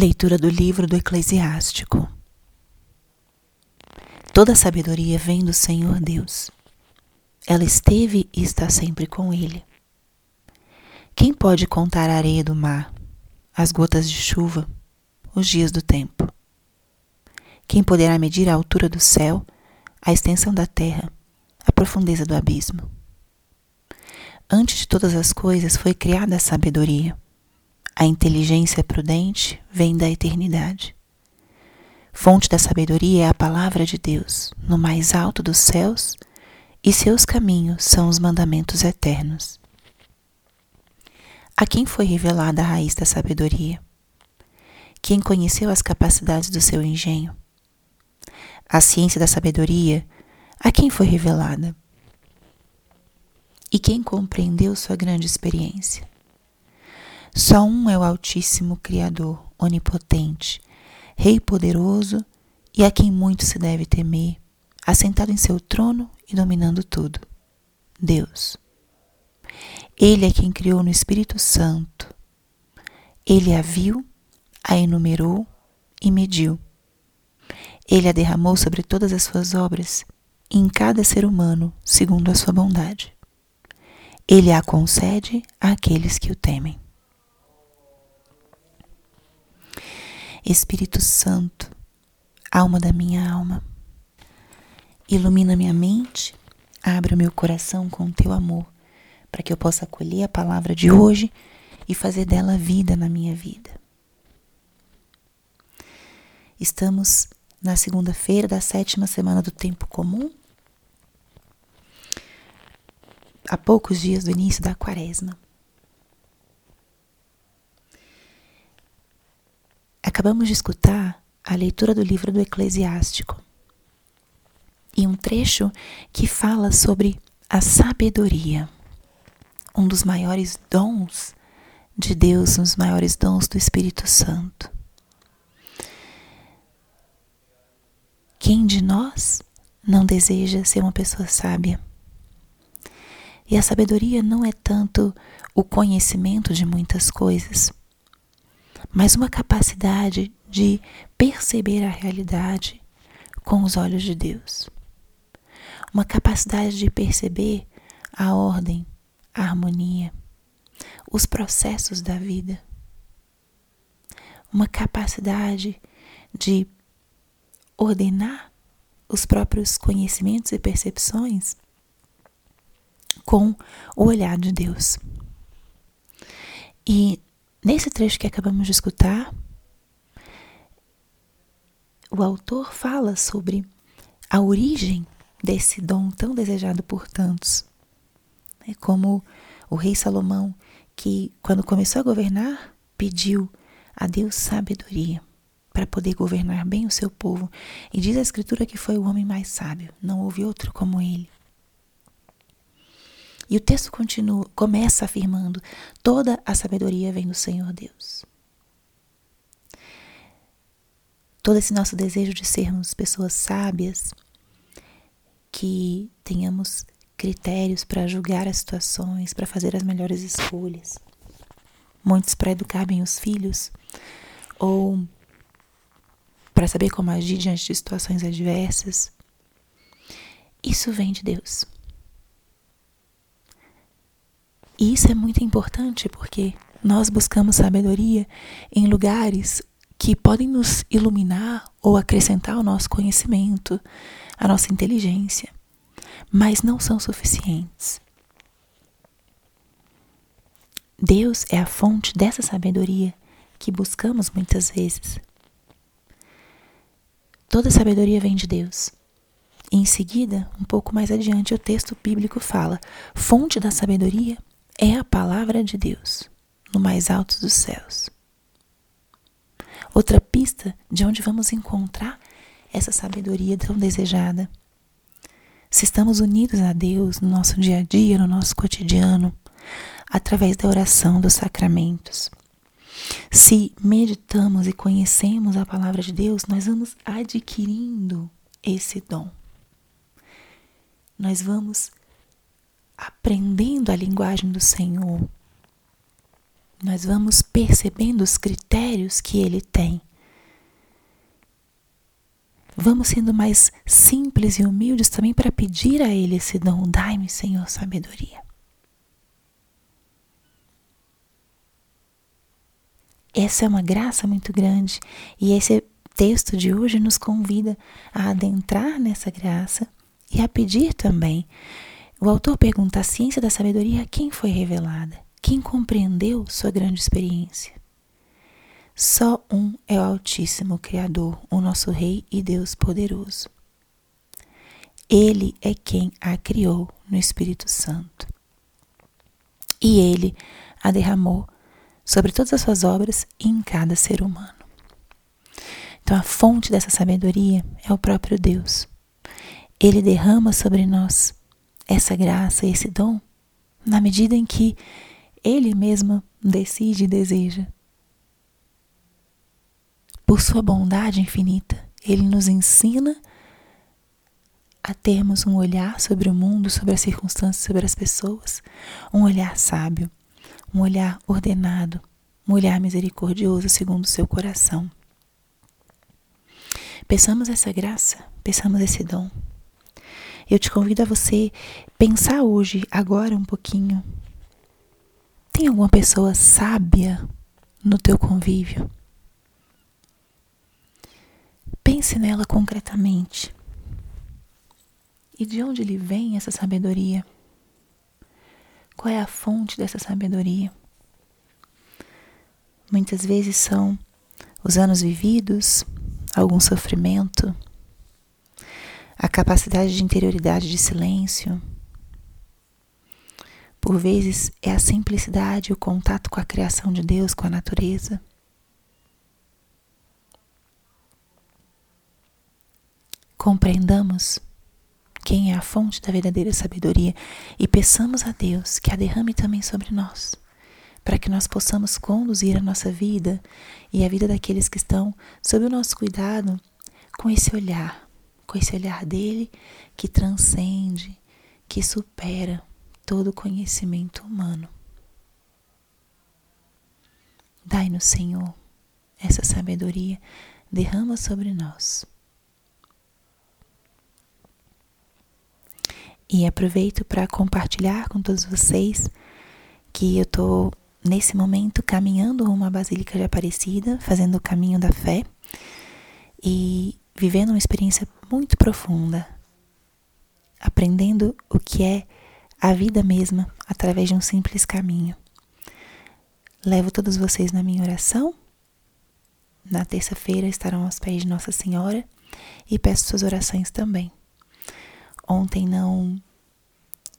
Leitura do livro do Eclesiástico. Toda sabedoria vem do Senhor Deus. Ela esteve e está sempre com Ele. Quem pode contar a areia do mar, as gotas de chuva, os dias do tempo? Quem poderá medir a altura do céu, a extensão da terra, a profundeza do abismo? Antes de todas as coisas foi criada a sabedoria a inteligência prudente vem da eternidade. Fonte da sabedoria é a palavra de Deus, no mais alto dos céus, e seus caminhos são os mandamentos eternos. A quem foi revelada a raiz da sabedoria? Quem conheceu as capacidades do seu engenho? A ciência da sabedoria, a quem foi revelada? E quem compreendeu sua grande experiência? Só um é o Altíssimo Criador, onipotente, Rei poderoso e a quem muito se deve temer, assentado em seu trono e dominando tudo. Deus. Ele é quem criou no Espírito Santo. Ele a viu, a enumerou e mediu. Ele a derramou sobre todas as suas obras, em cada ser humano, segundo a sua bondade. Ele a concede àqueles que o temem. Espírito Santo, alma da minha alma, ilumina minha mente, abre o meu coração com teu amor, para que eu possa acolher a palavra de hoje e fazer dela vida na minha vida. Estamos na segunda-feira da sétima semana do tempo comum, a poucos dias do início da quaresma. Acabamos de escutar a leitura do livro do Eclesiástico e um trecho que fala sobre a sabedoria, um dos maiores dons de Deus, um dos maiores dons do Espírito Santo. Quem de nós não deseja ser uma pessoa sábia? E a sabedoria não é tanto o conhecimento de muitas coisas, mas uma capacidade de perceber a realidade com os olhos de Deus. Uma capacidade de perceber a ordem, a harmonia, os processos da vida. Uma capacidade de ordenar os próprios conhecimentos e percepções com o olhar de Deus. E Nesse trecho que acabamos de escutar, o autor fala sobre a origem desse dom tão desejado por tantos. É como o rei Salomão, que quando começou a governar, pediu a Deus sabedoria para poder governar bem o seu povo. E diz a Escritura que foi o homem mais sábio, não houve outro como ele. E o texto continua, começa afirmando: toda a sabedoria vem do Senhor Deus. Todo esse nosso desejo de sermos pessoas sábias, que tenhamos critérios para julgar as situações, para fazer as melhores escolhas. Muitos para educar bem os filhos, ou para saber como agir diante de situações adversas. Isso vem de Deus. E isso é muito importante porque nós buscamos sabedoria em lugares que podem nos iluminar ou acrescentar o nosso conhecimento, a nossa inteligência, mas não são suficientes. Deus é a fonte dessa sabedoria que buscamos muitas vezes. Toda sabedoria vem de Deus. E em seguida, um pouco mais adiante, o texto bíblico fala: fonte da sabedoria é a palavra de Deus no mais alto dos céus. Outra pista de onde vamos encontrar essa sabedoria tão desejada. Se estamos unidos a Deus no nosso dia a dia, no nosso cotidiano, através da oração dos sacramentos. Se meditamos e conhecemos a palavra de Deus, nós vamos adquirindo esse dom. Nós vamos aprendendo a linguagem do Senhor. nós vamos percebendo os critérios que ele tem. Vamos sendo mais simples e humildes também para pedir a ele esse dom. Dai-me, Senhor, sabedoria. Essa é uma graça muito grande e esse texto de hoje nos convida a adentrar nessa graça e a pedir também. O autor pergunta: a ciência da sabedoria quem foi revelada? Quem compreendeu sua grande experiência? Só um é o Altíssimo Criador, o nosso Rei e Deus poderoso. Ele é quem a criou no Espírito Santo. E ele a derramou sobre todas as suas obras e em cada ser humano. Então, a fonte dessa sabedoria é o próprio Deus. Ele derrama sobre nós essa graça, esse dom, na medida em que Ele mesmo decide e deseja. Por Sua bondade infinita, Ele nos ensina a termos um olhar sobre o mundo, sobre as circunstâncias, sobre as pessoas, um olhar sábio, um olhar ordenado, um olhar misericordioso segundo o seu coração. Peçamos essa graça, peçamos esse dom. Eu te convido a você pensar hoje, agora um pouquinho. Tem alguma pessoa sábia no teu convívio? Pense nela concretamente. E de onde lhe vem essa sabedoria? Qual é a fonte dessa sabedoria? Muitas vezes são os anos vividos, algum sofrimento, a capacidade de interioridade de silêncio. Por vezes é a simplicidade, o contato com a criação de Deus, com a natureza. Compreendamos quem é a fonte da verdadeira sabedoria e peçamos a Deus que a derrame também sobre nós, para que nós possamos conduzir a nossa vida e a vida daqueles que estão sob o nosso cuidado com esse olhar, com esse olhar dele que transcende, que supera todo conhecimento humano. Dai-nos, Senhor, essa sabedoria, derrama sobre nós. E aproveito para compartilhar com todos vocês que eu estou nesse momento caminhando rumo à Basílica de Aparecida, fazendo o caminho da fé e vivendo uma experiência muito profunda, aprendendo o que é a vida mesma através de um simples caminho. Levo todos vocês na minha oração. Na terça-feira estarão aos pés de Nossa Senhora e peço suas orações também. Ontem não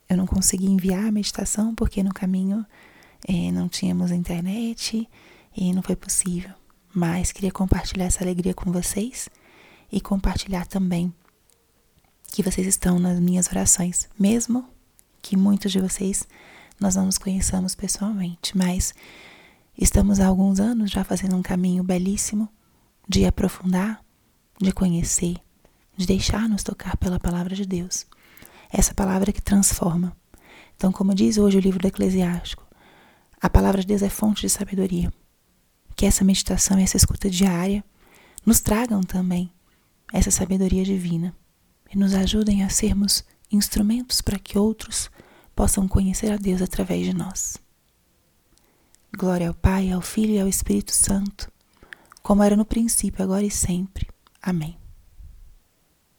eu não consegui enviar a meditação porque no caminho é, não tínhamos internet e não foi possível. Mas queria compartilhar essa alegria com vocês e compartilhar também que vocês estão nas minhas orações, mesmo que muitos de vocês nós não nos conheçamos pessoalmente, mas estamos há alguns anos já fazendo um caminho belíssimo de aprofundar, de conhecer, de deixar-nos tocar pela palavra de Deus. Essa palavra que transforma. Então, como diz hoje o livro do Eclesiástico, a palavra de Deus é fonte de sabedoria. Que essa meditação e essa escuta diária nos tragam também essa sabedoria divina e nos ajudem a sermos instrumentos para que outros possam conhecer a Deus através de nós. Glória ao Pai, ao Filho e ao Espírito Santo, como era no princípio, agora e sempre. Amém.